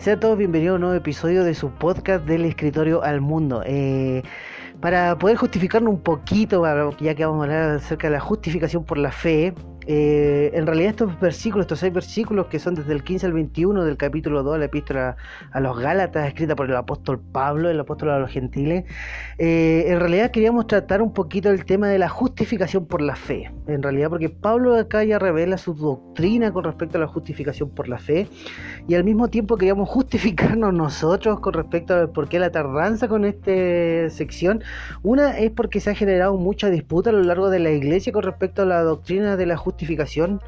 Sean todos bienvenidos a un nuevo episodio de su podcast del escritorio al mundo. Eh, para poder justificarnos un poquito, ya que vamos a hablar acerca de la justificación por la fe, eh, en realidad estos versículos, estos seis versículos que son desde el 15 al 21 del capítulo 2 de la epístola a los Gálatas, escrita por el apóstol Pablo, el apóstol a los gentiles, eh, en realidad queríamos tratar un poquito el tema de la justificación por la fe. En realidad, porque Pablo acá ya revela su doctrina con respecto a la justificación por la fe, y al mismo tiempo queríamos justificarnos nosotros con respecto a por qué la tardanza con esta sección. Una es porque se ha generado mucha disputa a lo largo de la iglesia con respecto a la doctrina de la justificación justificación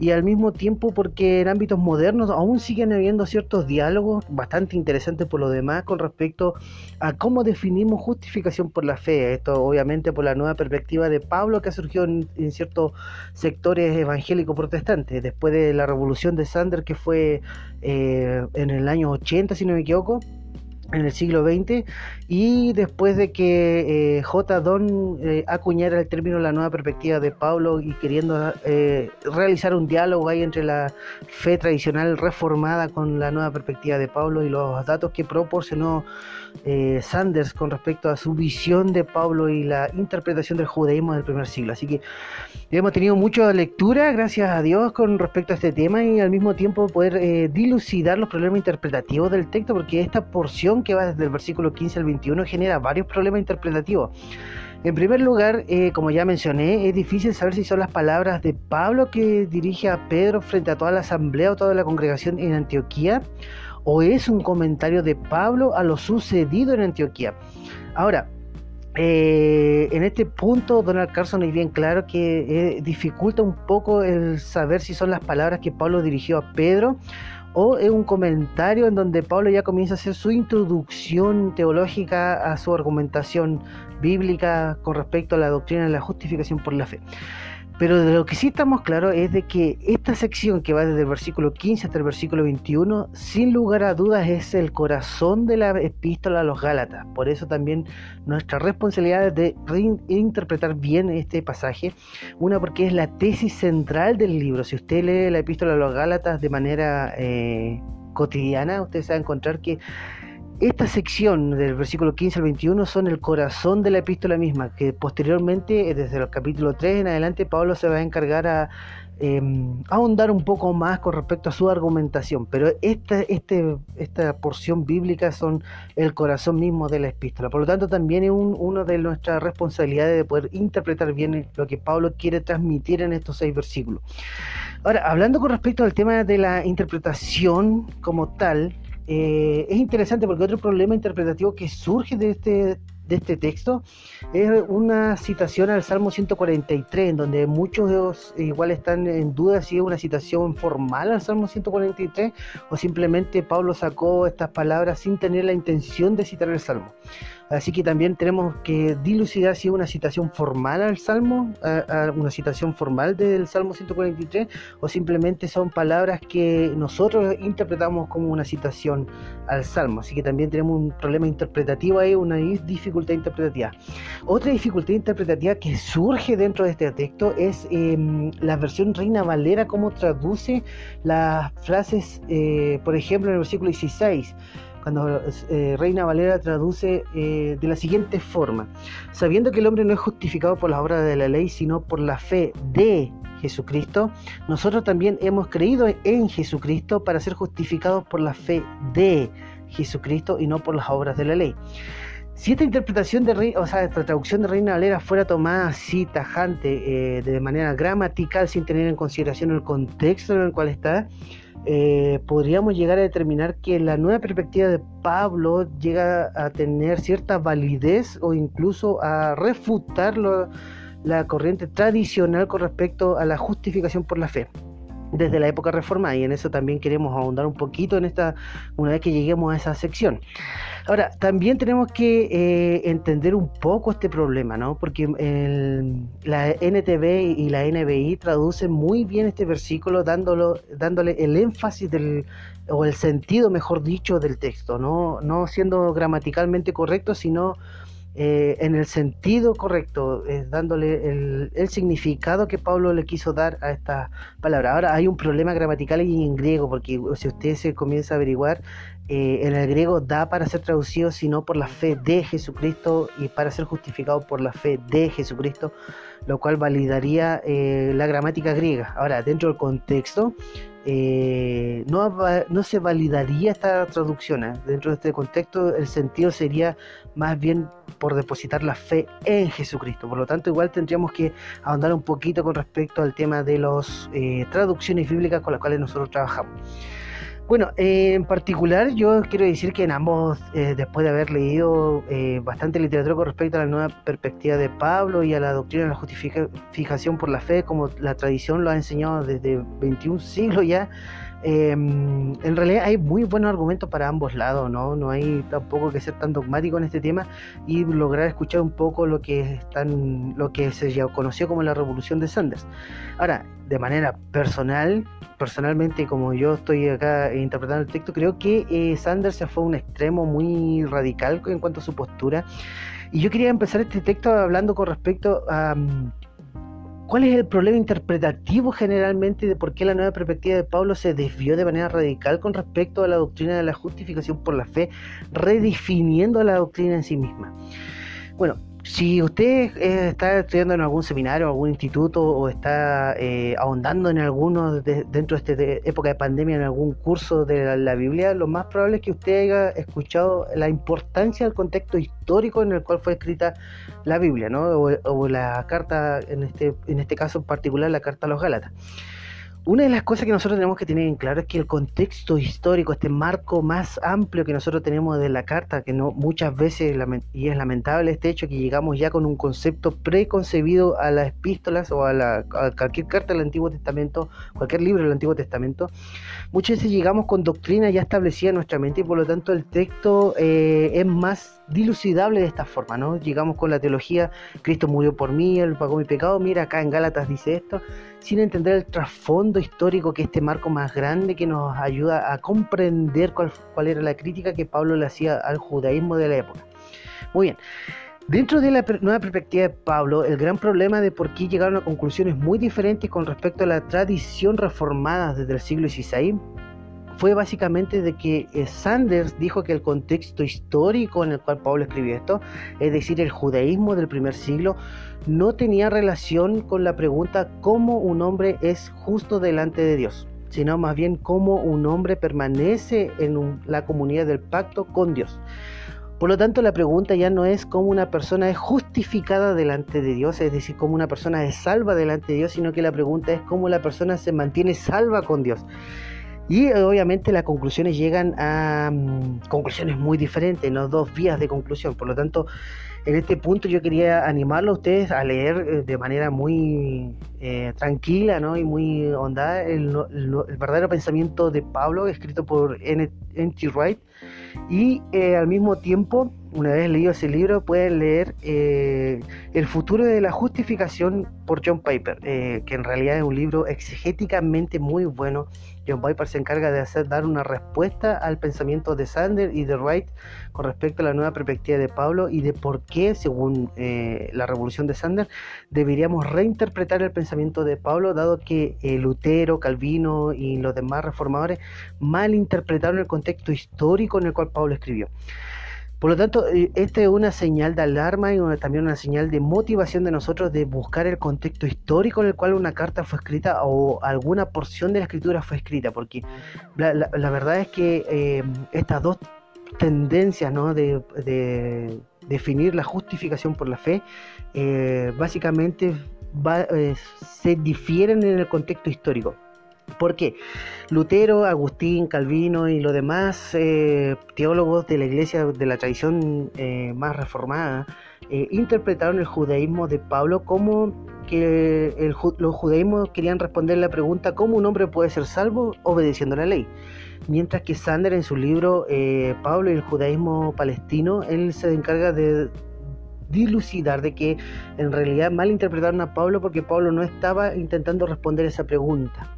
y al mismo tiempo porque en ámbitos modernos aún siguen habiendo ciertos diálogos bastante interesantes por lo demás con respecto a cómo definimos justificación por la fe. Esto obviamente por la nueva perspectiva de Pablo que surgió en, en ciertos sectores evangélicos protestantes después de la revolución de Sander que fue eh, en el año 80 si no me equivoco en el siglo XX y después de que eh, J. Don eh, acuñara el término la nueva perspectiva de Pablo y queriendo eh, realizar un diálogo ahí entre la fe tradicional reformada con la nueva perspectiva de Pablo y los datos que proporcionó Sanders con respecto a su visión de Pablo y la interpretación del judaísmo del primer siglo. Así que hemos tenido mucha lectura, gracias a Dios, con respecto a este tema y al mismo tiempo poder dilucidar los problemas interpretativos del texto porque esta porción que va desde el versículo 15 al 21 genera varios problemas interpretativos. En primer lugar, eh, como ya mencioné, es difícil saber si son las palabras de Pablo que dirige a Pedro frente a toda la asamblea o toda la congregación en Antioquía, o es un comentario de Pablo a lo sucedido en Antioquía. Ahora, eh, en este punto, Donald Carson es bien claro que eh, dificulta un poco el saber si son las palabras que Pablo dirigió a Pedro o es un comentario en donde Pablo ya comienza a hacer su introducción teológica a su argumentación bíblica con respecto a la doctrina de la justificación por la fe. Pero de lo que sí estamos claros es de que esta sección que va desde el versículo 15 hasta el versículo 21, sin lugar a dudas es el corazón de la epístola a los Gálatas. Por eso también nuestra responsabilidad es de reinterpretar bien este pasaje. Una porque es la tesis central del libro. Si usted lee la epístola a los Gálatas de manera eh, cotidiana, usted se va a encontrar que esta sección del versículo 15 al 21 son el corazón de la epístola misma, que posteriormente, desde el capítulo 3 en adelante, Pablo se va a encargar a em, ahondar un poco más con respecto a su argumentación. Pero esta, este, esta porción bíblica son el corazón mismo de la epístola. Por lo tanto, también es una de nuestras responsabilidades de poder interpretar bien lo que Pablo quiere transmitir en estos seis versículos. Ahora, hablando con respecto al tema de la interpretación como tal, eh, es interesante porque otro problema interpretativo que surge de este, de este texto es una citación al Salmo 143, en donde muchos igual están en duda si es una citación formal al Salmo 143 o simplemente Pablo sacó estas palabras sin tener la intención de citar el Salmo. Así que también tenemos que dilucidar si es una citación formal al Salmo, una citación formal del Salmo 143, o simplemente son palabras que nosotros interpretamos como una citación al Salmo. Así que también tenemos un problema interpretativo ahí, una dificultad interpretativa. Otra dificultad interpretativa que surge dentro de este texto es em, la versión Reina Valera, cómo traduce las frases, eh, por ejemplo, en el versículo 16 cuando eh, Reina Valera traduce eh, de la siguiente forma, sabiendo que el hombre no es justificado por las obras de la ley, sino por la fe de Jesucristo, nosotros también hemos creído en Jesucristo para ser justificados por la fe de Jesucristo y no por las obras de la ley. Si esta interpretación de traducción de Reina Valera fuera tomada así tajante, eh, de manera gramatical, sin tener en consideración el contexto en el cual está, eh, podríamos llegar a determinar que la nueva perspectiva de Pablo llega a tener cierta validez o incluso a refutar la corriente tradicional con respecto a la justificación por la fe desde la época reformada y en eso también queremos ahondar un poquito en esta una vez que lleguemos a esa sección. Ahora, también tenemos que eh, entender un poco este problema, ¿no? Porque la NTV y la NBI traducen muy bien este versículo dándolo, dándole el énfasis del, o el sentido, mejor dicho, del texto, ¿no? No siendo gramaticalmente correcto, sino eh, en el sentido correcto, dándole el, significado que Pablo le quiso dar a esta palabra. Ahora hay un problema gramatical en griego, porque si usted se comienza a averiguar, eh, en el griego da para ser traducido sino por la fe de Jesucristo y para ser justificado por la fe de Jesucristo, lo cual validaría eh, la gramática griega. Ahora, dentro del contexto, eh, no, no, se validaría esta traducción. ¿eh? Dentro de este contexto, el sentido sería más bien por depositar la fe en Jesucristo. Por lo tanto, igual tendríamos que ahondar un poquito con respecto al tema de las eh, traducciones bíblicas con las cuales nosotros trabajamos. Bueno, en particular yo quiero decir que en ambos, eh, después de haber leído eh, bastante literatura con respecto a la nueva perspectiva de Pablo y a la doctrina de la justificación por la fe, como la tradición lo ha enseñado desde 21 siglos ya, em, en realidad hay muy buenos argumentos para ambos lados, ¿no? No hay tampoco que ser tan dogmático en este tema y lograr escuchar un poco lo que están, lo que se conoció como la revolución de Sanders. Ahora, de manera personal, personalmente, como yo estoy acá interpretando el texto, creo que eh, Sanders se fue a un extremo muy radical en cuanto a su postura. Y yo quería empezar este texto hablando con respecto a mm, cuál es el problema interpretativo generalmente de por qué la nueva perspectiva de Pablo se desvió de manera radical con respecto a la doctrina de la justificación por la fe, redefiniendo la doctrina en sí misma. Bueno, si usted eh, está estudiando en algún seminario, algún instituto o está eh, ahondando en alguno dentro de esta época de pandemia en algún curso de la, Biblia, lo más probable es que usted haya escuchado la importancia del contexto histórico en el cual fue escrita la Biblia, ¿no? O, o la carta, en este, en este caso en particular, la carta a los Gálatas. Una de las cosas que nosotros tenemos que tener en claro es que el contexto histórico, este marco más amplio que nosotros tenemos de la carta, que no muchas veces, y es lamentable este hecho, que llegamos ya con un concepto preconcebido a las epístolas o a, la, cualquier carta del Antiguo Testamento, cualquier libro del Antiguo Testamento, muchas veces llegamos con doctrina ya establecida en nuestra mente y por lo tanto el texto eh, es más dilucidable de esta forma, ¿no? Llegamos con la teología, Cristo murió por mí, Él pagó mi pecado, mira acá en Gálatas dice esto, sin entender el trasfondo histórico que este marco más grande que nos ayuda a comprender cuál, era la crítica que Pablo le hacía al judaísmo de la época. Muy bien. Dentro de la nueva perspectiva de Pablo, el gran problema de por qué llegaron a conclusiones muy diferentes con respecto a la tradición reformada desde el siglo XVI fue básicamente de que eh, Sanders dijo que el contexto histórico en el cual Pablo escribió esto, es decir, el judaísmo del primer siglo, no tenía relación con la pregunta cómo un hombre es justo delante de Dios, sino más bien cómo un hombre permanece en la comunidad del pacto con Dios. Por lo tanto, la pregunta ya no es cómo una persona es justificada delante de Dios, es decir, cómo una persona es salva delante de Dios, sino que la pregunta es cómo la persona se mantiene salva con Dios. Y obviamente las conclusiones llegan a mm, conclusiones muy diferentes, no dos vías de conclusión. Por lo tanto, en este punto yo quería animarlo a ustedes a leer eh, de manera muy eh, tranquila ¿no? y muy hondada el, verdadero pensamiento de Pablo, escrito por N.T. Wright. Y eh, al mismo tiempo, una vez leído ese libro, pueden leer El futuro de la justificación por John Piper, que en realidad es un libro exegéticamente muy bueno John Piper se encarga de hacer dar una respuesta al pensamiento de Sander y de Wright con respecto a la nueva perspectiva de Pablo y de por qué, según eh, la revolución de Sander, deberíamos reinterpretar el pensamiento de Pablo, dado que eh, Lutero, Calvino y los demás reformadores malinterpretaron el contexto histórico en el cual Pablo escribió. Por lo tanto, eh, esta es una señal de alarma y también una señal de motivación de nosotros de buscar el contexto histórico en el cual una carta fue escrita o alguna porción de la escritura fue escrita, porque la, verdad es que eh, estas dos tendencias ¿no? de, definir la justificación por la fe eh, básicamente se difieren en el contexto histórico. Porque Lutero, Agustín, Calvino y los demás eh, teólogos de la iglesia de la tradición eh, más reformada eh, interpretaron el judaísmo de Pablo como que los judaísmos querían responder la pregunta ¿cómo un hombre puede ser salvo obedeciendo la ley? Mientras que Sander en su libro Pablo y el judaísmo palestino, él se encarga de dilucidar de que en realidad malinterpretaron a Pablo porque Pablo no estaba intentando responder esa pregunta.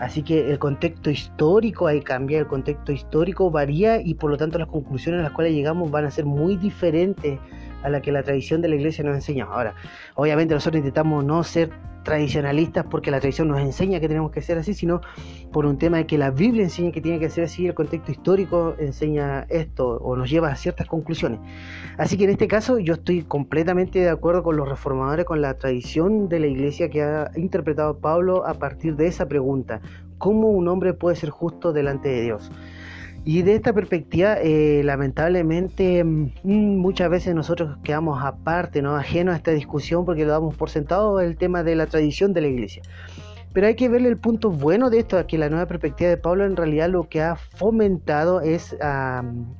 Así que el contexto histórico ahí cambia, el contexto histórico varía y por lo tanto las conclusiones a las cuales llegamos van a ser muy diferentes a la que la tradición de la iglesia nos enseña. Ahora, obviamente nosotros intentamos no ser tradicionalistas porque la tradición nos enseña que tenemos que ser así, sino por un tema de que la Biblia enseña que tiene que ser así, el contexto histórico enseña esto o nos lleva a ciertas conclusiones. Así que en este caso yo estoy completamente de acuerdo con los reformadores, con la tradición de la iglesia que ha interpretado Pablo a partir de esa pregunta, ¿cómo un hombre puede ser justo delante de Dios? Y de esta perspectiva, eh, lamentablemente, mm, muchas veces nosotros quedamos aparte, ¿no? ajenos a esta discusión porque lo damos por sentado el tema de la tradición de la iglesia. Pero hay que verle el punto bueno de esto, que la nueva perspectiva de Pablo en realidad lo que ha fomentado es,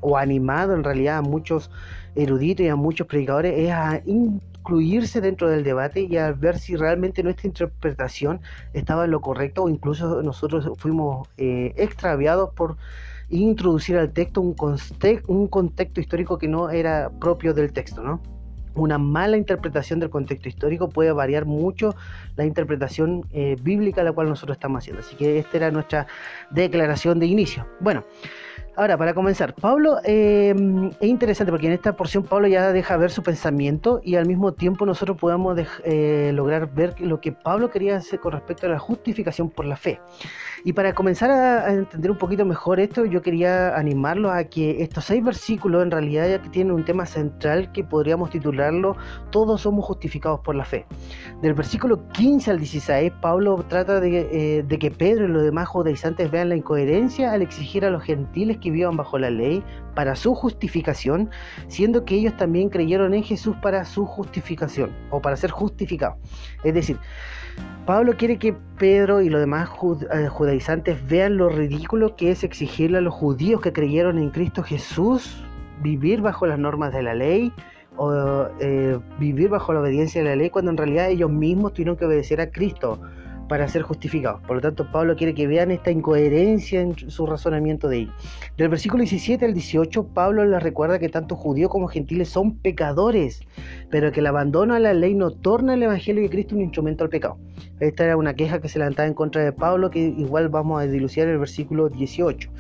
o animado en realidad a muchos eruditos y a muchos predicadores, es a incluirse dentro del debate y a ver si realmente nuestra interpretación estaba en lo correcto o incluso nosotros fuimos eh, extraviados por introducir al texto un, contexto histórico que no era propio del texto, ¿no? Una mala interpretación del contexto histórico puede variar mucho la interpretación eh, bíblica la cual nosotros estamos haciendo. Así que esta era nuestra declaración de inicio. Bueno, Ahora, para comenzar, Pablo eh, es interesante porque en esta porción Pablo ya deja ver su pensamiento y al mismo tiempo nosotros podemos eh, lograr ver lo que Pablo quería hacer con respecto a la justificación por la fe. Y para comenzar a, entender un poquito mejor esto, yo quería animarlo a que estos seis versículos en realidad ya tienen un tema central que podríamos titularlo Todos somos justificados por la fe. Del versículo 15 al 16, Pablo trata de, eh, de que Pedro y los demás judaizantes vean la incoherencia al exigir a los gentiles que vivan bajo la ley para su justificación, siendo que ellos también creyeron en Jesús para su justificación o para ser justificados. Es decir, Pablo quiere que Pedro y los demás eh, judaizantes vean lo ridículo que es exigirle a los judíos que creyeron en Cristo Jesús vivir bajo las normas de la ley o eh, vivir bajo la obediencia de la ley cuando en realidad ellos mismos tuvieron que obedecer a Cristo para ser justificados. Por lo tanto, Pablo quiere que vean esta incoherencia en su razonamiento de ellos. Del versículo 17 al 18, Pablo les recuerda que tanto judíos como gentiles son pecadores, pero que el abandono a la ley no torna el Evangelio de Cristo un instrumento al pecado. Esta era una queja que se levantaba en contra de Pablo, que igual vamos a dilucidar en el versículo 18.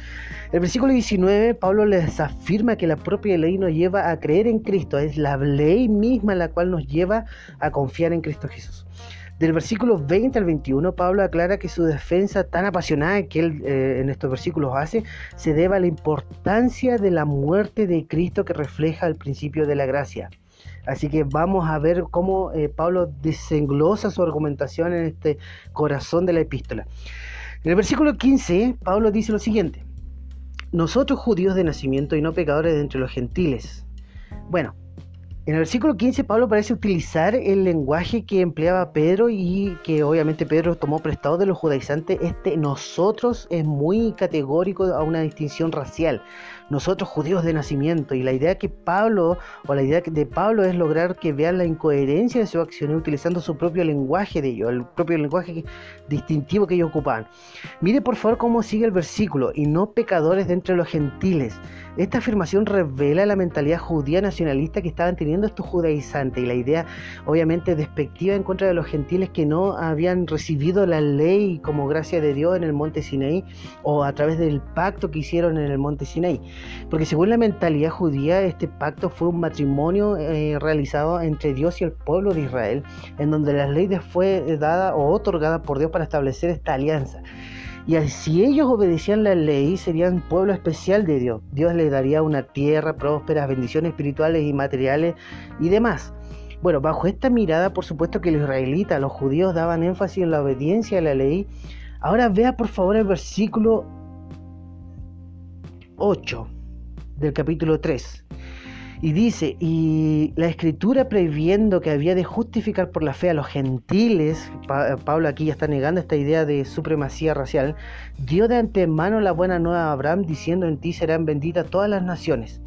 El versículo 19, Pablo les afirma que la propia ley nos lleva a creer en Cristo, es la ley misma la cual nos lleva a confiar en Cristo Jesús. Del versículo 20 al 21, Pablo aclara que su defensa tan apasionada que él eh, en estos versículos hace se debe a la importancia de la muerte de Cristo que refleja el principio de la gracia. Así que vamos a ver cómo eh, Pablo desenglosa su argumentación en este corazón de la epístola. En el versículo 15, Pablo dice lo siguiente. Nosotros judíos de nacimiento y no pecadores de entre los gentiles. Bueno, en el versículo 15 Pablo parece utilizar el lenguaje que empleaba Pedro y que obviamente Pedro tomó prestado de los judaizantes. Este nosotros es muy categórico a una distinción racial nosotros judíos de nacimiento. Y la idea que Pablo, o la idea de Pablo es lograr que vean la incoherencia de su acción utilizando su propio lenguaje de ellos, el propio lenguaje distintivo que ellos ocupaban. Mire por favor cómo sigue el versículo, y no pecadores de entre los gentiles. Esta afirmación revela la mentalidad judía nacionalista que estaban teniendo estos judaizantes y la idea obviamente despectiva en contra de los gentiles que no habían recibido la ley como gracia de Dios en el monte Sinaí o a través del pacto que hicieron en el monte Sinaí. Porque según la mentalidad judía, este pacto fue un matrimonio eh, realizado entre Dios y el pueblo de Israel, en donde la ley fue dada o otorgada por Dios para establecer esta alianza. Y si ellos obedecían la ley, serían pueblo especial de Dios. Dios les daría una tierra próspera, bendiciones espirituales y materiales y demás. Bueno, bajo esta mirada, por supuesto que los israelitas, los judíos daban énfasis en la obediencia a la ley. Ahora vea por favor el versículo 8 del capítulo 3. Y dice, y la escritura previendo que había de justificar por la fe a los gentiles, Pablo aquí ya está negando esta idea de supremacía racial, dio de antemano la buena nueva a Abraham diciendo en ti serán benditas todas las naciones.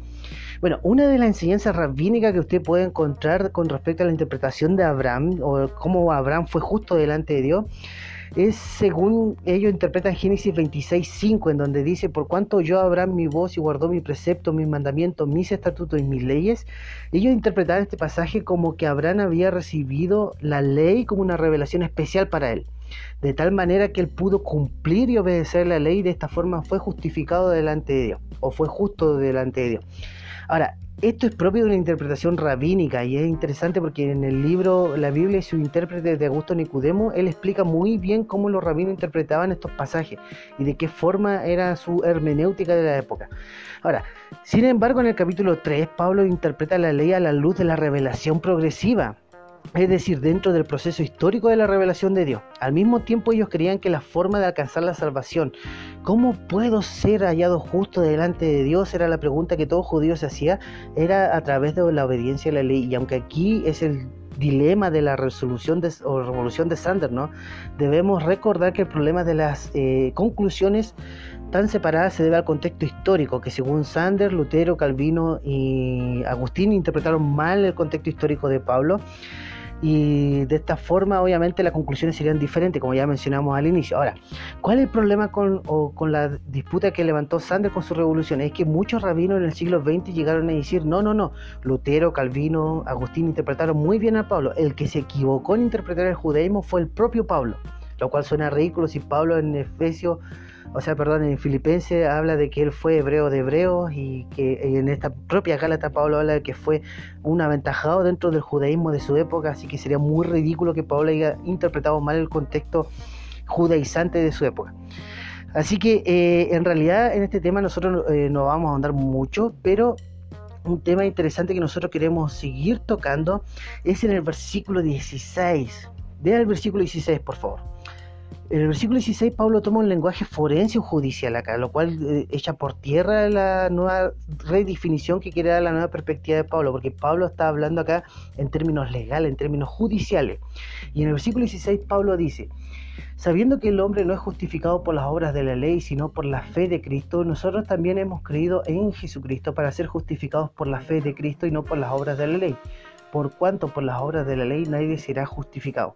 Bueno, una de las enseñanzas rabínicas que usted puede encontrar con respecto a la interpretación de Abraham o cómo Abraham fue justo delante de Dios es según ellos interpretan Génesis 26.5, en donde dice, por cuanto yo Abraham mi voz y guardó mi precepto, mis mandamientos, mis estatutos y mis leyes, ellos interpretaron este pasaje como que Abraham había recibido la ley como una revelación especial para él, de tal manera que él pudo cumplir y obedecer la ley y de esta forma fue justificado delante de Dios, o fue justo delante de Dios. Ahora, esto es propio de una interpretación rabínica y es interesante porque en el libro La Biblia y su intérprete de Augusto Nicodemo, él explica muy bien cómo los rabinos interpretaban estos pasajes y de qué forma era su hermenéutica de la época. Ahora, sin embargo, en el capítulo 3, Pablo interpreta la ley a la luz de la revelación progresiva es decir, dentro del proceso histórico de la revelación de Dios. Al mismo tiempo ellos creían que la forma de alcanzar la salvación, ¿cómo puedo ser hallado justo delante de Dios? Era la pregunta que todo judío se hacía, era a través de la obediencia a la ley. Y aunque aquí es el dilema de la resolución o revolución de Sander, ¿no? Debemos recordar que el problema de las eh, conclusiones tan separadas se debe al contexto histórico, que según Sander, Lutero, Calvino y Agustín interpretaron mal el contexto histórico de Pablo y de esta forma obviamente las conclusiones serían diferentes como ya mencionamos al inicio. Ahora, ¿cuál es el problema con, con la disputa que levantó Sander con su revolución? Es que muchos rabinos en el siglo XX llegaron a decir, no, no, no, Lutero, Calvino, Agustín interpretaron muy bien a Pablo, el que se equivocó en interpretar el judaísmo fue el propio Pablo, lo cual suena ridículo si Pablo en Efesios o sea, perdón, en Filipenses habla de que él fue hebreo de hebreos y que en esta propia Gálata Pablo habla de que fue un aventajado dentro del judaísmo de su época, así que sería muy ridículo que Pablo haya interpretado mal el contexto judaizante de su época. Así que eh, en realidad en este tema nosotros eh, no vamos a andar mucho, pero un tema interesante que nosotros queremos seguir tocando es en el versículo 16. Vea el versículo 16, por favor. En el versículo 16 Pablo toma un lenguaje forense o judicial acá, lo cual eh, echa por tierra la nueva redefinición que quiere dar la nueva perspectiva de Pablo, porque Pablo está hablando acá en términos legales, en términos judiciales. Y en el versículo 16 Pablo dice, sabiendo que el hombre no es justificado por las obras de la ley, sino por la fe de Cristo, nosotros también hemos creído en Jesucristo para ser justificados por la fe de Cristo y no por las obras de la ley por cuanto por las obras de la ley nadie será justificado.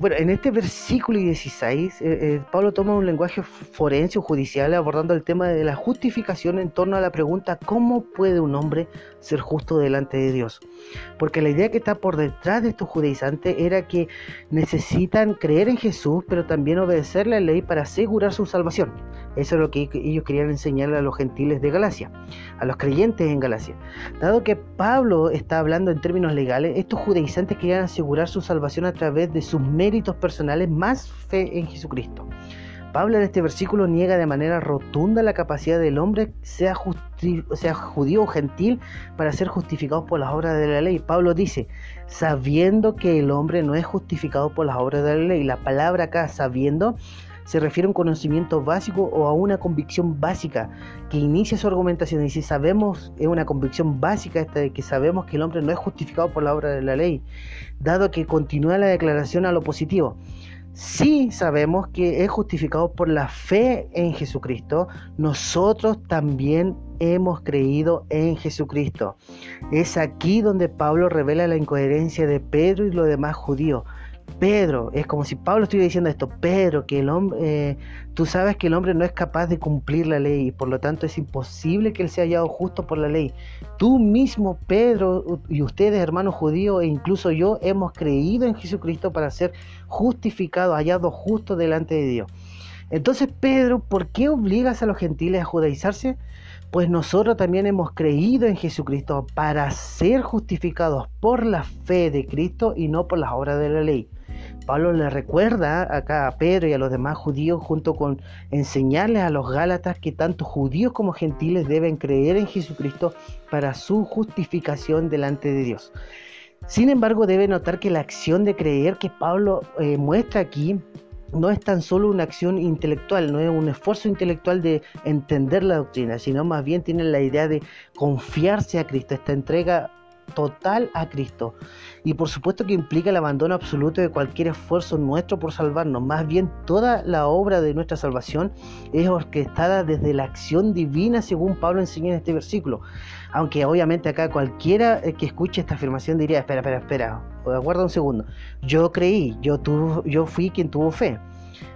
Bueno, en este versículo 16, eh, eh, Pablo toma un lenguaje forense o judicial abordando el tema de la justificación en torno a la pregunta ¿cómo puede un hombre ser justo delante de Dios? Porque la idea que está por detrás de estos judaizantes era que necesitan creer en Jesús, pero también obedecer la ley para asegurar su salvación. Eso es lo que ellos querían enseñarle a los gentiles de Galacia, a los creyentes en Galacia. Dado que Pablo está hablando en términos legales, estos judaizantes querían asegurar su salvación a través de sus méritos personales más fe en Jesucristo. Pablo en este versículo niega de manera rotunda la capacidad del hombre, sea, sea judío o gentil, para ser justificado por las obras de la ley. Pablo dice, sabiendo que el hombre no es justificado por las obras de la ley. La palabra acá, sabiendo, se refiere a un conocimiento básico o a una convicción básica que inicia su argumentación. Y si sabemos, es una convicción básica esta de que sabemos que el hombre no es justificado por la obra de la ley, dado que continúa la declaración a lo positivo. Si sabemos que es justificado por la fe en Jesucristo, nosotros también hemos creído en Jesucristo. Es aquí donde Pablo revela la incoherencia de Pedro y los demás judíos. Pedro, es como si Pablo estuviera diciendo esto, Pedro, que el hombre, eh, tú sabes que el hombre no es capaz de cumplir la ley y por lo tanto es imposible que él sea hallado justo por la ley. Tú mismo, Pedro, y ustedes, hermanos judíos, e incluso yo, hemos creído en Jesucristo para ser justificados, hallados justos delante de Dios. Entonces, Pedro, ¿por qué obligas a los gentiles a judaizarse? Pues nosotros también hemos creído en Jesucristo para ser justificados por la fe de Cristo y no por las obras de la ley. Pablo le recuerda acá a Pedro y a los demás judíos junto con enseñarles a los Gálatas que tanto judíos como gentiles deben creer en Jesucristo para su justificación delante de Dios. Sin embargo, debe notar que la acción de creer que Pablo eh, muestra aquí no es tan solo una acción intelectual, no es un esfuerzo intelectual de entender la doctrina, sino más bien tiene la idea de confiarse a Cristo, esta entrega total a Cristo. Y por supuesto que implica el abandono absoluto de cualquier esfuerzo nuestro por salvarnos. Más bien toda la obra de nuestra salvación es orquestada desde la acción divina según Pablo enseña en este versículo. Aunque obviamente acá cualquiera que escuche esta afirmación diría, espera, espera, espera, aguarda un segundo. Yo creí, yo, yo fui quien tuvo fe.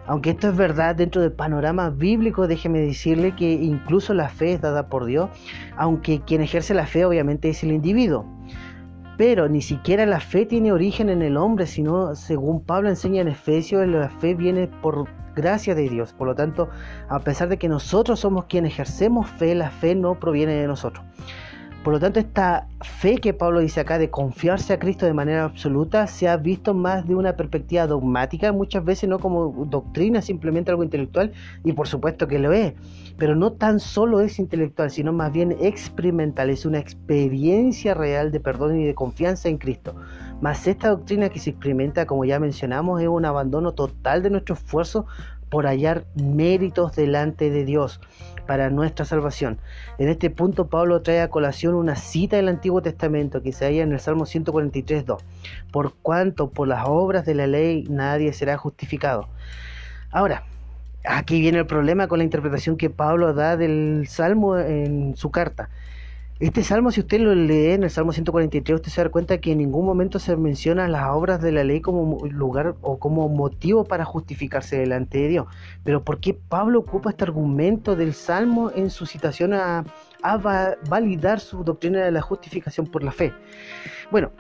Aunque esto es verdad dentro del panorama bíblico, déjeme decirle que incluso la fe es dada por Dios, aunque quien ejerce la fe obviamente es el individuo. Pero ni siquiera la fe tiene origen en el hombre, sino según Pablo enseña en Efesios, la fe viene por gracia de Dios. Por lo tanto, a pesar de que nosotros somos quienes ejercemos fe, la fe no proviene de nosotros. Por lo tanto, esta fe que Pablo dice acá de confiarse a Cristo de manera absoluta se ha visto más de una perspectiva dogmática, muchas veces no como doctrina, simplemente algo intelectual, y por supuesto que lo es, pero no tan solo es intelectual, sino más bien experimental, es una experiencia real de perdón y de confianza en Cristo. Más esta doctrina que se experimenta, como ya mencionamos, es un abandono total de nuestro esfuerzo por hallar méritos delante de Dios para nuestra salvación. En este punto Pablo trae a colación una cita del Antiguo Testamento que se halla en el Salmo 143.2. Por cuanto por las obras de la ley nadie será justificado. Ahora, aquí viene el problema con la interpretación que Pablo da del Salmo en su carta. Este salmo, si usted lo lee en el Salmo 143, usted se da cuenta que en ningún momento se menciona las obras de la ley como lugar o como motivo para justificarse delante de Dios. Pero ¿por qué Pablo ocupa este argumento del salmo en su citación a, validar su doctrina de la justificación por la fe? Bueno,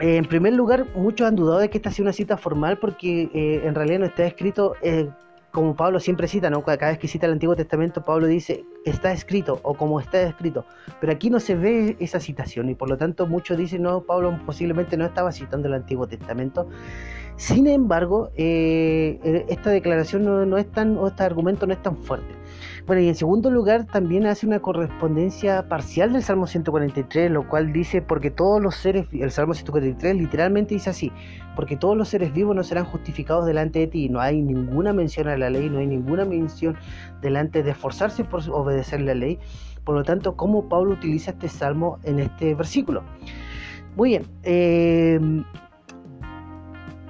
eh, en primer lugar, muchos han dudado de que esta sea una cita formal porque eh, en realidad no está escrito eh, como Pablo siempre cita, ¿no? cada vez que cita el Antiguo Testamento, Pablo dice, está escrito o como está escrito, pero aquí no se ve esa citación y por lo tanto muchos dicen, no, Pablo posiblemente no estaba citando el Antiguo Testamento. Sin embargo, eh, eh, esta declaración no, es tan, o este argumento no es tan fuerte. Bueno, y en segundo lugar también hace una correspondencia parcial del Salmo 143, lo cual dice, porque todos los seres, el Salmo 143 literalmente dice así, porque todos los seres vivos no serán justificados delante de ti. No hay ninguna mención a la ley, no hay ninguna mención delante de esforzarse por obedecer la ley. Por lo tanto, ¿cómo Pablo utiliza este salmo en este versículo? Muy bien, eh,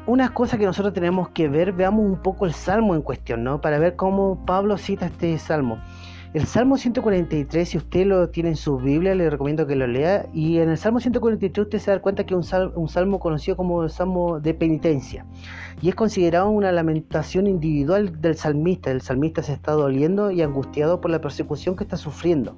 una cosa que nosotros tenemos que ver, veamos un poco el salmo en cuestión, ¿no? Para ver cómo Pablo cita este salmo. El Salmo 143, si usted lo tiene en su Biblia, le recomiendo que lo lea. Y en el Salmo 143 usted se da cuenta que es un, un salmo conocido como el Salmo de penitencia. Y es considerado una lamentación individual del salmista. El salmista se está doliendo y angustiado por la persecución que está sufriendo.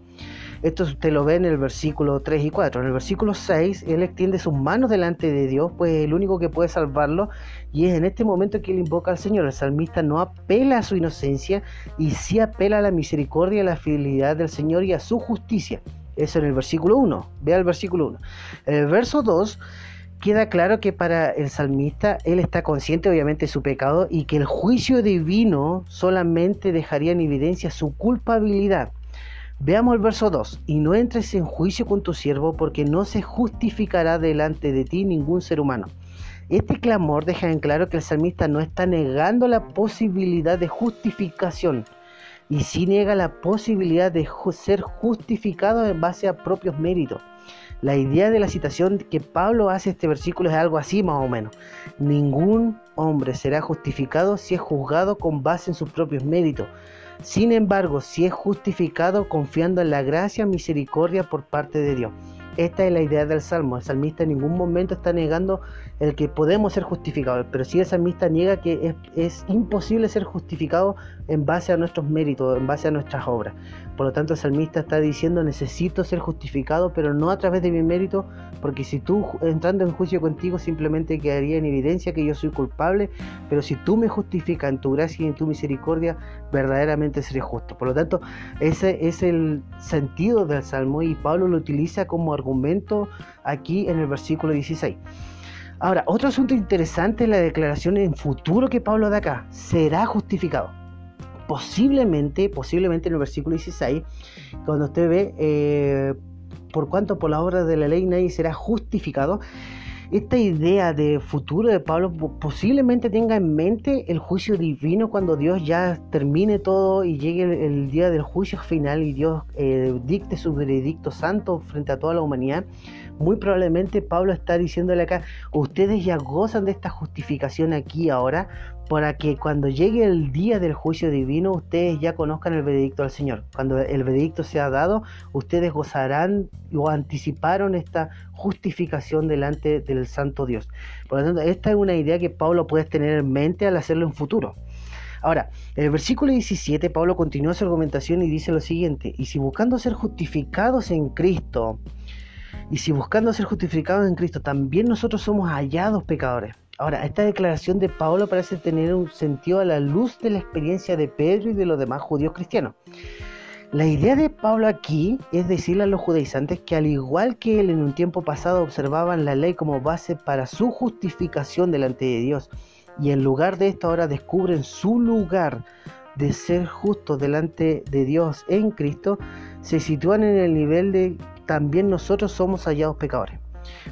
Esto usted lo ve en el versículo 3 y 4. En el versículo 6, él extiende sus manos delante de Dios, pues es el único que puede salvarlo. Y es en este momento que él invoca al Señor. El salmista no apela a su inocencia y sí apela a la misericordia, a la fidelidad del Señor y a su justicia. Eso en el versículo 1. Vea el versículo 1. En el verso 2 queda claro que para el salmista él está consciente obviamente de su pecado y que el juicio divino solamente dejaría en evidencia su culpabilidad. Veamos el verso 2. Y no entres en juicio con tu siervo, porque no se justificará delante de ti ningún ser humano. Este clamor deja en claro que el salmista no está negando la posibilidad de justificación, y sí niega la posibilidad de ser justificado en base a propios méritos. La idea de la citación que Pablo hace este versículo es algo así más o menos. Ningún hombre será justificado si es juzgado con base en sus propios méritos, sin embargo, si es justificado confiando en la gracia, misericordia por parte de Dios. Esta es la idea del Salmo. El salmista en ningún momento está negando el que podemos ser justificados, pero sí el salmista niega que es, imposible ser justificado en base a nuestros méritos, en base a nuestras obras. Por lo tanto, el salmista está diciendo necesito ser justificado, pero no a través de mi mérito, porque si tú entrando en juicio contigo simplemente quedaría en evidencia que yo soy culpable, pero si tú me justificas en tu gracia y en tu misericordia, verdaderamente seré justo. Por lo tanto, ese es el sentido del salmo y Pablo lo utiliza como argumento aquí en el versículo 16. Ahora, otro asunto interesante es la declaración en futuro que Pablo da acá. Será justificado. Posiblemente, posiblemente en el versículo 16, cuando usted ve, eh, por cuanto por la obra de la ley nadie será justificado, esta idea de futuro de Pablo posiblemente tenga en mente el juicio divino cuando Dios ya termine todo y llegue el, día del juicio final y Dios eh, dicte su veredicto santo frente a toda la humanidad. Muy probablemente Pablo está diciéndole acá, ustedes ya gozan de esta justificación aquí ahora, para que cuando llegue el día del juicio divino ustedes ya conozcan el veredicto del Señor. Cuando el veredicto sea dado, ustedes gozarán o anticiparon esta justificación delante del Santo Dios. Por lo tanto, esta es una idea que Pablo puede tener en mente al hacerlo en futuro. Ahora, en el versículo 17, Pablo continúa su argumentación y dice lo siguiente, y si buscando ser justificados en Cristo, y si buscando ser justificados en Cristo, también nosotros somos hallados pecadores. Ahora, esta declaración de Pablo parece tener un sentido a la luz de la experiencia de Pedro y de los demás judíos cristianos. La idea de Pablo aquí es decirle a los judaizantes que al igual que él en un tiempo pasado observaban la ley como base para su justificación delante de Dios, y en lugar de esto ahora descubren su lugar de ser justos delante de Dios en Cristo, se sitúan en el nivel de también nosotros somos hallados pecadores.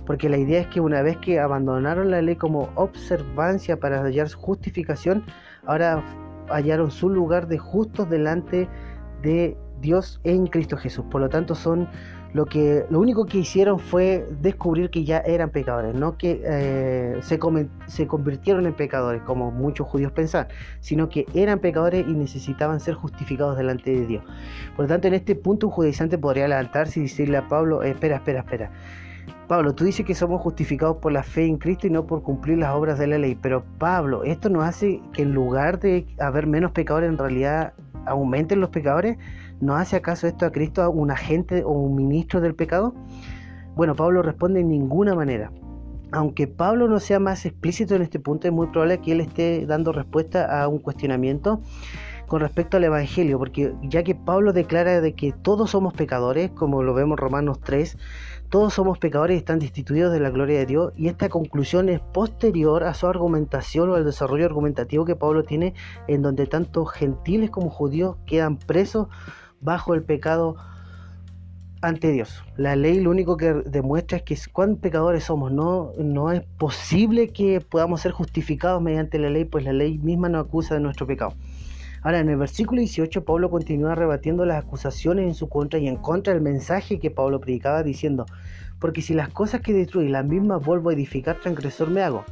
Porque la idea es que una vez que abandonaron la ley como observancia para hallar justificación, ahora hallaron su lugar de justos delante de Dios en Cristo Jesús. Por lo tanto, son lo que lo único que hicieron fue descubrir que ya eran pecadores, no que eh, se, se convirtieron en pecadores, como muchos judíos pensaban, sino que eran pecadores y necesitaban ser justificados delante de Dios. Por lo tanto, en este punto un judaizante podría levantarse y decirle a Pablo, eh, espera, espera, espera. Pablo, tú dices que somos justificados por la fe en Cristo y no por cumplir las obras de la ley, pero Pablo, ¿esto nos hace que en lugar de haber menos pecadores en realidad aumenten los pecadores? ¿No hace acaso esto a Cristo un agente o un ministro del pecado? Bueno, Pablo responde en ninguna manera. Aunque Pablo no sea más explícito en este punto, es muy probable que él esté dando respuesta a un cuestionamiento con respecto al Evangelio, porque ya que Pablo declara de que todos somos pecadores, como lo vemos en Romanos 3, todos somos pecadores y están destituidos de la gloria de Dios, y esta conclusión es posterior a su argumentación o al desarrollo argumentativo que Pablo tiene, en donde tanto gentiles como judíos quedan presos bajo el pecado ante Dios. La ley lo único que demuestra es que cuán pecadores somos. No, no es posible que podamos ser justificados mediante la ley, pues la ley misma nos acusa de nuestro pecado. Ahora, en el versículo 18, Pablo continúa rebatiendo las acusaciones en su contra y en contra del mensaje que Pablo predicaba, diciendo, porque si las cosas que destruyen las mismas vuelvo a edificar, transgresor me hago.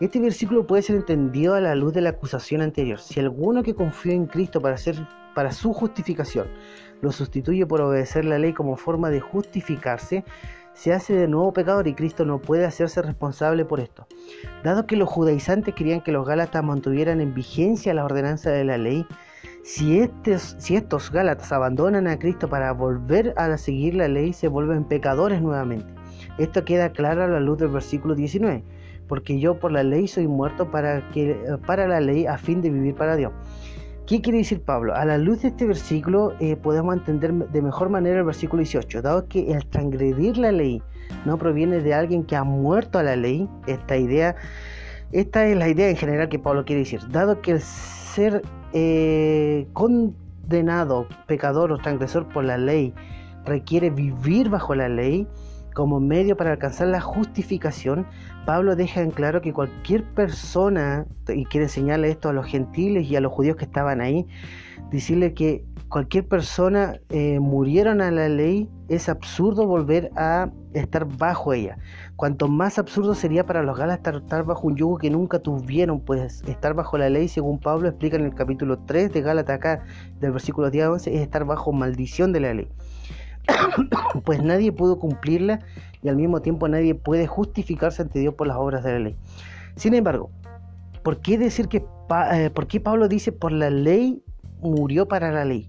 Este versículo puede ser entendido a la luz de la acusación anterior. Si alguno que confió en Cristo para, hacer, para su justificación lo sustituye por obedecer la ley como forma de justificarse, se hace de nuevo pecador y Cristo no puede hacerse responsable por esto. Dado que los judaizantes querían que los gálatas mantuvieran en vigencia la ordenanza de la ley, si estos, si gálatas abandonan a Cristo para volver a seguir la ley, se vuelven pecadores nuevamente. Esto queda claro a la luz del versículo 19 porque yo por la ley soy muerto para la ley a fin de vivir para Dios. ¿Qué quiere decir Pablo? A la luz de este versículo eh, podemos entender de mejor manera el versículo 18, dado que el transgredir la ley no proviene de alguien que ha muerto a la ley, esta idea, esta es la idea en general que Pablo quiere decir, dado que el ser eh, condenado, pecador o transgresor por la ley requiere vivir bajo la ley, como medio para alcanzar la justificación, Pablo deja en claro que cualquier persona, y quiere enseñarle esto a los gentiles y a los judíos que estaban ahí, decirle que cualquier persona eh, murieron a la ley, es absurdo volver a estar bajo ella. Cuanto más absurdo sería para los galas estar, bajo un yugo que nunca tuvieron, pues estar bajo la ley, según Pablo explica en el capítulo 3 de Gálatas acá, del versículo 10 a 11, es estar bajo maldición de la ley. pues nadie pudo cumplirla y al mismo tiempo nadie puede justificarse ante Dios por las obras de la ley. Sin embargo, ¿por qué decir que eh, por qué Pablo dice por la ley murió para la ley?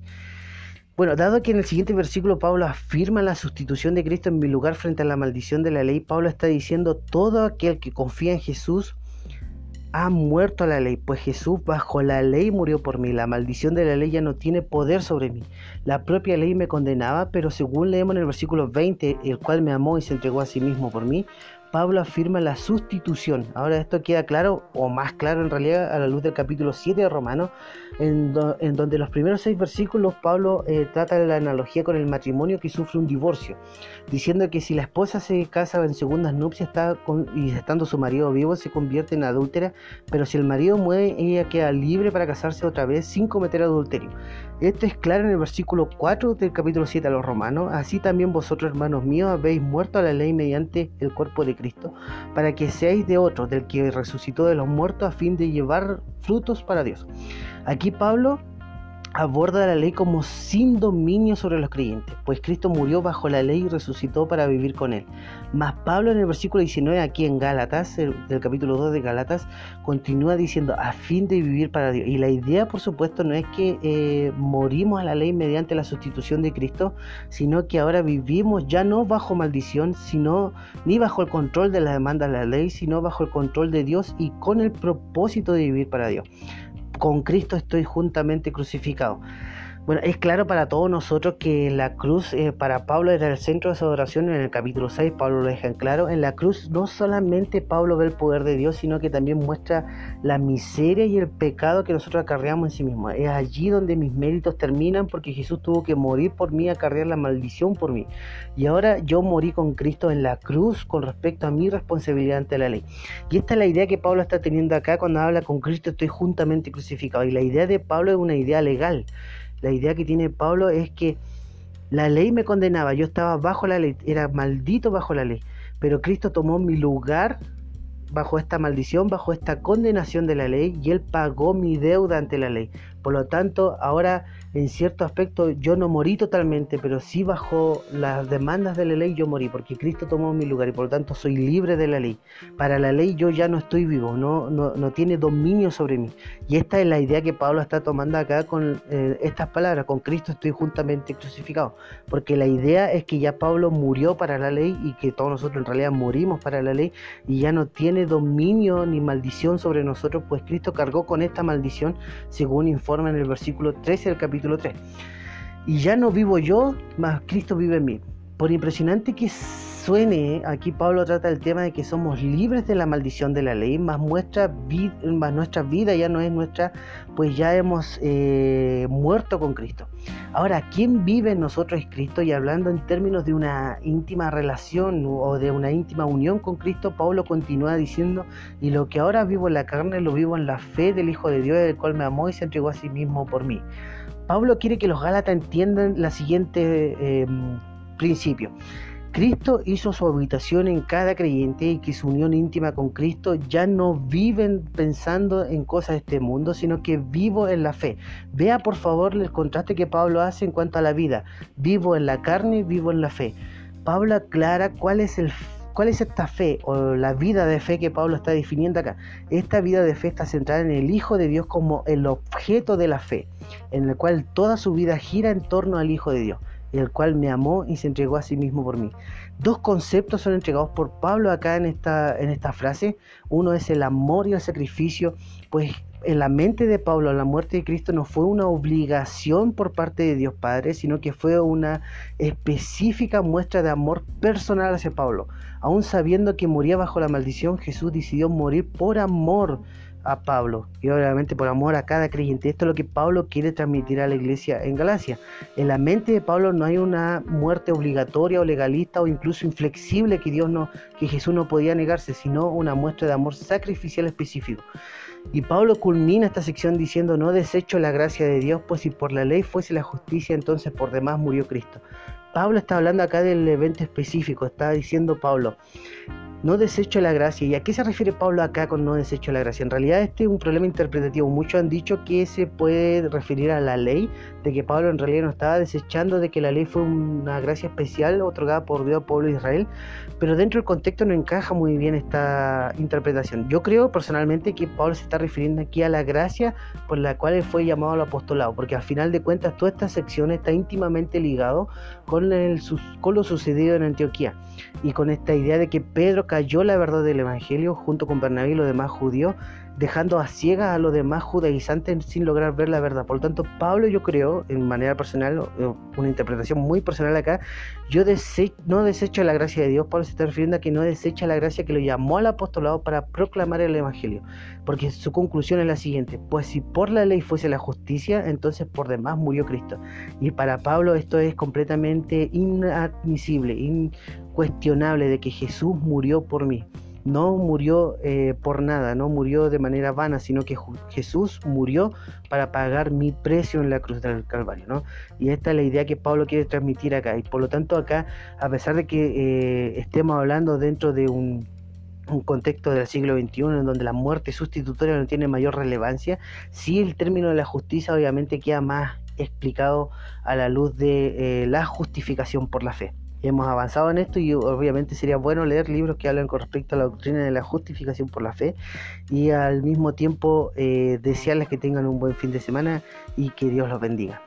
Bueno, dado que en el siguiente versículo Pablo afirma la sustitución de Cristo en mi lugar frente a la maldición de la ley, Pablo está diciendo todo aquel que confía en Jesús ha muerto la ley, pues Jesús bajo la ley murió por mí. La maldición de la ley ya no tiene poder sobre mí. La propia ley me condenaba, pero según leemos en el versículo 20, el cual me amó y se entregó a sí mismo por mí, Pablo afirma la sustitución. Ahora esto queda claro, o más claro en realidad, a la luz del capítulo 7 de Romanos, en, donde los primeros seis versículos Pablo eh, trata la analogía con el matrimonio que sufre un divorcio, diciendo que si la esposa se casa en segundas nupcias está y estando su marido vivo se convierte en adúltera, pero si el marido muere ella queda libre para casarse otra vez sin cometer adulterio. Esto es claro en el versículo 4 del capítulo 7 a los romanos. Así también vosotros, hermanos míos, habéis muerto a la ley mediante el cuerpo de Cristo, para que seáis de otro, del que resucitó de los muertos, a fin de llevar frutos para Dios. Aquí Pablo aborda la ley como sin dominio sobre los creyentes, pues Cristo murió bajo la ley y resucitó para vivir con él. Mas Pablo en el versículo 19 aquí en Gálatas, del capítulo 2 de Gálatas, continúa diciendo a fin de vivir para Dios. Y la idea por supuesto no es que eh, morimos a la ley mediante la sustitución de Cristo, sino que ahora vivimos ya no bajo maldición, sino ni bajo el control de la demanda de la ley, sino bajo el control de Dios y con el propósito de vivir para Dios con Cristo estoy juntamente crucificado. Bueno, es claro para todos nosotros que la cruz eh, para Pablo era el centro de su adoración. En el capítulo 6 Pablo lo deja en claro. En la cruz no solamente Pablo ve el poder de Dios, sino que también muestra la miseria y el pecado que nosotros acarreamos en sí mismo. Es allí donde mis méritos terminan porque Jesús tuvo que morir por mí, acarrear la maldición por mí. Y ahora yo morí con Cristo en la cruz con respecto a mi responsabilidad ante la ley. Y esta es la idea que Pablo está teniendo acá cuando habla con Cristo estoy juntamente crucificado. Y la idea de Pablo es una idea legal. La idea que tiene Pablo es que la ley me condenaba, yo estaba bajo la ley, era maldito bajo la ley, pero Cristo tomó mi lugar bajo esta maldición, bajo esta condenación de la ley, y Él pagó mi deuda ante la ley. Por lo tanto, ahora en cierto aspecto yo no morí totalmente, pero sí bajo las demandas de la ley yo morí, porque Cristo tomó mi lugar y por lo tanto soy libre de la ley. Para la ley yo ya no estoy vivo, no, no, tiene dominio sobre mí. Y esta es la idea que Pablo está tomando acá con eh, estas palabras, con Cristo estoy juntamente crucificado, porque la idea es que ya Pablo murió para la ley y que todos nosotros en realidad morimos para la ley y ya no tiene dominio ni maldición sobre nosotros, pues Cristo cargó con esta maldición según informe en el versículo 13 del capítulo 3. Y ya no vivo yo, más Cristo vive en mí. Por impresionante que suene, aquí Pablo trata el tema de que somos libres de la maldición de la ley, más, nuestra, vida ya no es nuestra, pues ya hemos eh, muerto con Cristo. Ahora, ¿quién vive en nosotros es Cristo? Y hablando en términos de una íntima relación o de una íntima unión con Cristo, Pablo continúa diciendo, y lo que ahora vivo en la carne lo vivo en la fe del Hijo de Dios, el cual me amó y se entregó a sí mismo por mí. Pablo quiere que los Gálatas entiendan la siguiente eh, principio. Cristo hizo su habitación en cada creyente y que su unión íntima con Cristo ya no viven pensando en cosas de este mundo, sino que vivo en la fe. Vea por favor el contraste que Pablo hace en cuanto a la vida. Vivo en la carne, y vivo en la fe. Pablo aclara cuál es el ¿Cuál es esta fe o la vida de fe que Pablo está definiendo acá? Esta vida de fe está centrada en el Hijo de Dios como el objeto de la fe, en el cual toda su vida gira en torno al Hijo de Dios el cual me amó y se entregó a sí mismo por mí. Dos conceptos son entregados por Pablo acá en esta, en esta frase. Uno es el amor y el sacrificio, pues en la mente de Pablo la muerte de Cristo no fue una obligación por parte de Dios Padre, sino que fue una específica muestra de amor personal hacia Pablo. Aún sabiendo que moría bajo la maldición, Jesús decidió morir por amor a Pablo y obviamente por amor a cada creyente. Esto es lo que Pablo quiere transmitir a la iglesia en Galacia. En la mente de Pablo no hay una muerte obligatoria o legalista o incluso inflexible que Dios no, que Jesús no podía negarse, sino una muestra de amor sacrificial específico. Y Pablo culmina esta sección diciendo, no desecho la gracia de Dios, pues si por la ley fuese la justicia, entonces por demás murió Cristo. Pablo está hablando acá del evento específico, está diciendo Pablo, no desecho la gracia. ¿Y a qué se refiere Pablo acá con no desecho la gracia? En realidad este es un problema interpretativo. Muchos han dicho que se puede referir a la ley, de que Pablo en realidad no estaba desechando de que la ley fue una gracia especial otorgada por Dios al pueblo de Israel, pero dentro del contexto no encaja muy bien esta interpretación. Yo creo personalmente que Pablo se está refiriendo aquí a la gracia por la cual fue llamado al apostolado, porque al final de cuentas toda esta sección está íntimamente ligado con, el, con lo sucedido en Antioquía y con esta idea de que Pedro cayó la verdad del Evangelio junto con Bernabé y los demás judíos, dejando a ciegas a los demás judaizantes sin lograr ver la verdad. Por lo tanto, Pablo yo creo, en manera personal, una interpretación muy personal acá, yo no desecho la gracia de Dios, Pablo se está refiriendo a que no desecha la gracia que lo llamó al apostolado para proclamar el Evangelio, porque su conclusión es la siguiente, pues si por la ley fuese la justicia, entonces por demás murió Cristo. Y para Pablo esto es completamente inadmisible, incuestionable de que Jesús murió por mí no murió eh, por nada, no murió de manera vana, sino que Jesús murió para pagar mi precio en la cruz del Calvario. ¿no? Y esta es la idea que Pablo quiere transmitir acá. Y por lo tanto acá, a pesar de que eh, estemos hablando dentro de un, contexto del siglo XXI en donde la muerte sustitutoria no tiene mayor relevancia, sí el término de la justicia obviamente queda más explicado a la luz de eh, la justificación por la fe hemos avanzado en esto y obviamente sería bueno leer libros que hablan con respecto a la doctrina de la justificación por la fe y al mismo tiempo eh, desearles que tengan un buen fin de semana y que Dios los bendiga.